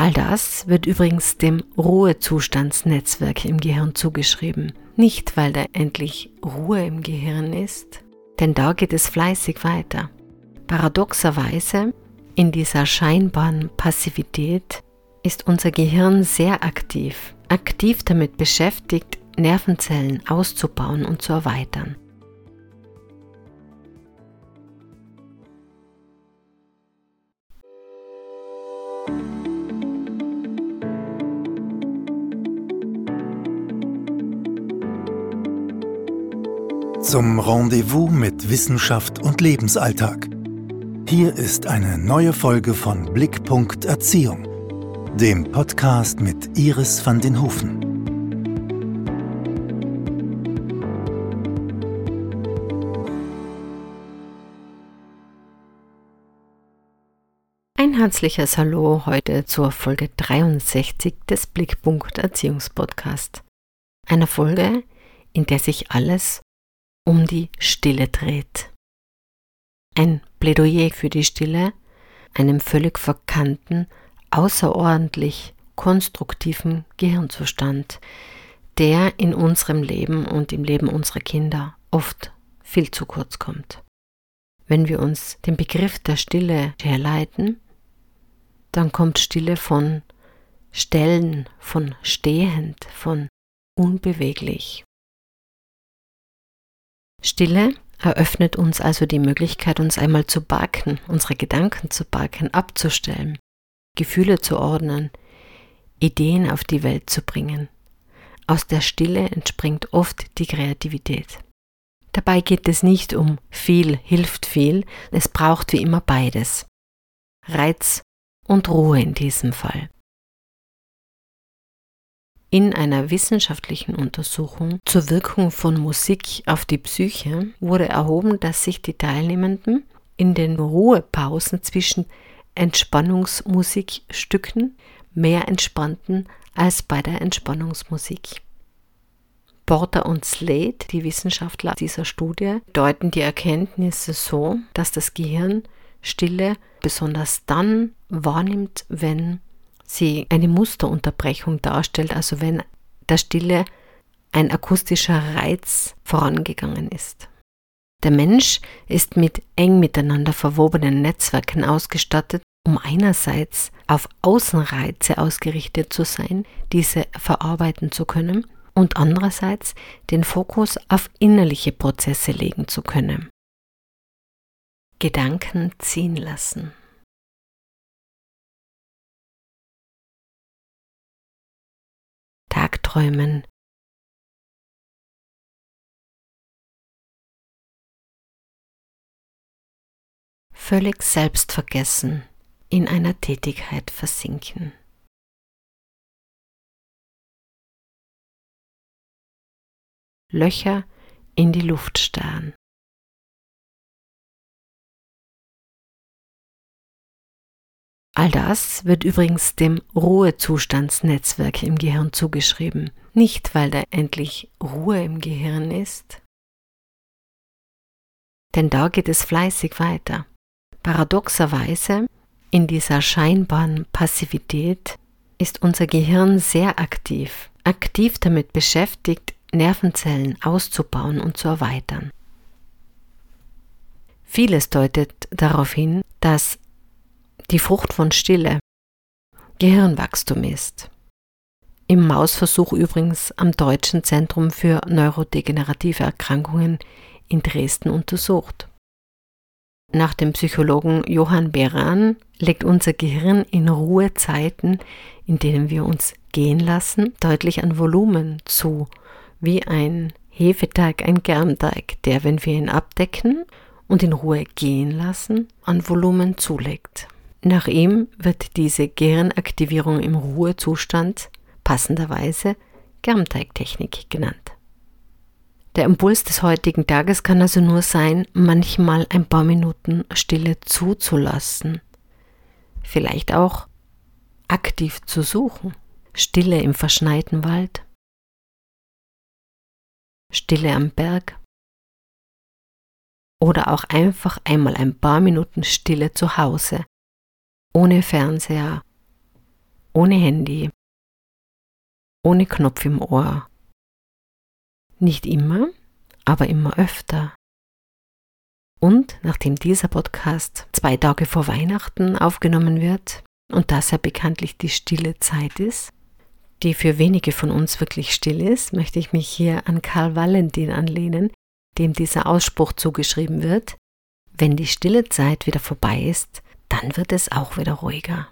All das wird übrigens dem Ruhezustandsnetzwerk im Gehirn zugeschrieben. Nicht, weil da endlich Ruhe im Gehirn ist, denn da geht es fleißig weiter. Paradoxerweise, in dieser scheinbaren Passivität ist unser Gehirn sehr aktiv, aktiv damit beschäftigt, Nervenzellen auszubauen und zu erweitern. Zum Rendezvous mit Wissenschaft und Lebensalltag. Hier ist eine neue Folge von Blickpunkt Erziehung, dem Podcast mit Iris van den Hofen. Ein herzliches Hallo heute zur Folge 63 des Blickpunkt Erziehungspodcast. Einer Folge, in der sich alles um die Stille dreht. Ein Plädoyer für die Stille, einem völlig verkannten, außerordentlich konstruktiven Gehirnzustand, der in unserem Leben und im Leben unserer Kinder oft viel zu kurz kommt. Wenn wir uns den Begriff der Stille herleiten, dann kommt Stille von Stellen, von stehend, von unbeweglich. Stille eröffnet uns also die Möglichkeit, uns einmal zu backen, unsere Gedanken zu backen, abzustellen, Gefühle zu ordnen, Ideen auf die Welt zu bringen. Aus der Stille entspringt oft die Kreativität. Dabei geht es nicht um viel hilft viel, es braucht wie immer beides. Reiz und Ruhe in diesem Fall. In einer wissenschaftlichen Untersuchung zur Wirkung von Musik auf die Psyche wurde erhoben, dass sich die Teilnehmenden in den Ruhepausen zwischen Entspannungsmusikstücken mehr entspannten als bei der Entspannungsmusik. Porter und Slade, die Wissenschaftler dieser Studie, deuten die Erkenntnisse so, dass das Gehirn Stille besonders dann wahrnimmt, wenn sie eine Musterunterbrechung darstellt, also wenn der Stille ein akustischer Reiz vorangegangen ist. Der Mensch ist mit eng miteinander verwobenen Netzwerken ausgestattet, um einerseits auf Außenreize ausgerichtet zu sein, diese verarbeiten zu können, und andererseits den Fokus auf innerliche Prozesse legen zu können. Gedanken ziehen lassen. Tagträumen. Völlig selbstvergessen in einer Tätigkeit versinken. Löcher in die Luft starren. All das wird übrigens dem Ruhezustandsnetzwerk im Gehirn zugeschrieben. Nicht, weil da endlich Ruhe im Gehirn ist, denn da geht es fleißig weiter. Paradoxerweise, in dieser scheinbaren Passivität ist unser Gehirn sehr aktiv, aktiv damit beschäftigt, Nervenzellen auszubauen und zu erweitern. Vieles deutet darauf hin, dass die Frucht von Stille, Gehirnwachstum ist. Im Mausversuch übrigens am Deutschen Zentrum für neurodegenerative Erkrankungen in Dresden untersucht. Nach dem Psychologen Johann Beran legt unser Gehirn in Ruhezeiten, in denen wir uns gehen lassen, deutlich an Volumen zu, wie ein Hefeteig, ein Germteig, der, wenn wir ihn abdecken und in Ruhe gehen lassen, an Volumen zulegt. Nach ihm wird diese Gehirnaktivierung im Ruhezustand passenderweise Germteigtechnik genannt. Der Impuls des heutigen Tages kann also nur sein, manchmal ein paar Minuten Stille zuzulassen, vielleicht auch aktiv zu suchen. Stille im verschneiten Wald, Stille am Berg oder auch einfach einmal ein paar Minuten Stille zu Hause ohne Fernseher, ohne Handy, ohne Knopf im Ohr. Nicht immer, aber immer öfter. Und nachdem dieser Podcast zwei Tage vor Weihnachten aufgenommen wird und das ja bekanntlich die stille Zeit ist, die für wenige von uns wirklich still ist, möchte ich mich hier an Karl Valentin anlehnen, dem dieser Ausspruch zugeschrieben wird, wenn die stille Zeit wieder vorbei ist, dann wird es auch wieder ruhiger.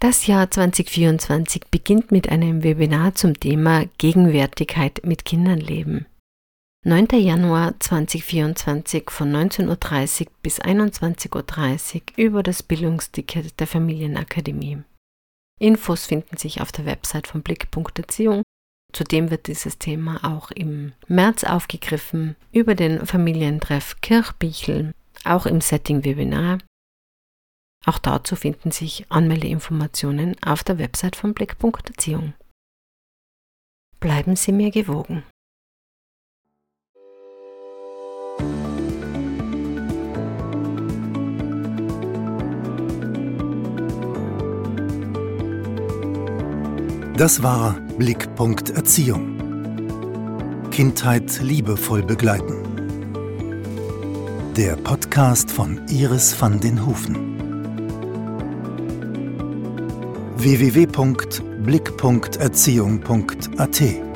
Das Jahr 2024 beginnt mit einem Webinar zum Thema Gegenwärtigkeit mit Kindern leben. 9. Januar 2024 von 19.30 Uhr bis 21.30 Uhr über das Bildungsticket der Familienakademie. Infos finden sich auf der Website von Blick.erziehung. Zudem wird dieses Thema auch im März aufgegriffen über den Familientreff Kirchbichl, auch im Setting-Webinar auch dazu finden sich Anmeldeinformationen auf der Website von Blick.erziehung. Bleiben Sie mir gewogen. Das war Blickpunkt Erziehung. Kindheit liebevoll begleiten. Der Podcast von Iris van den Hufen www.blick.erziehung.at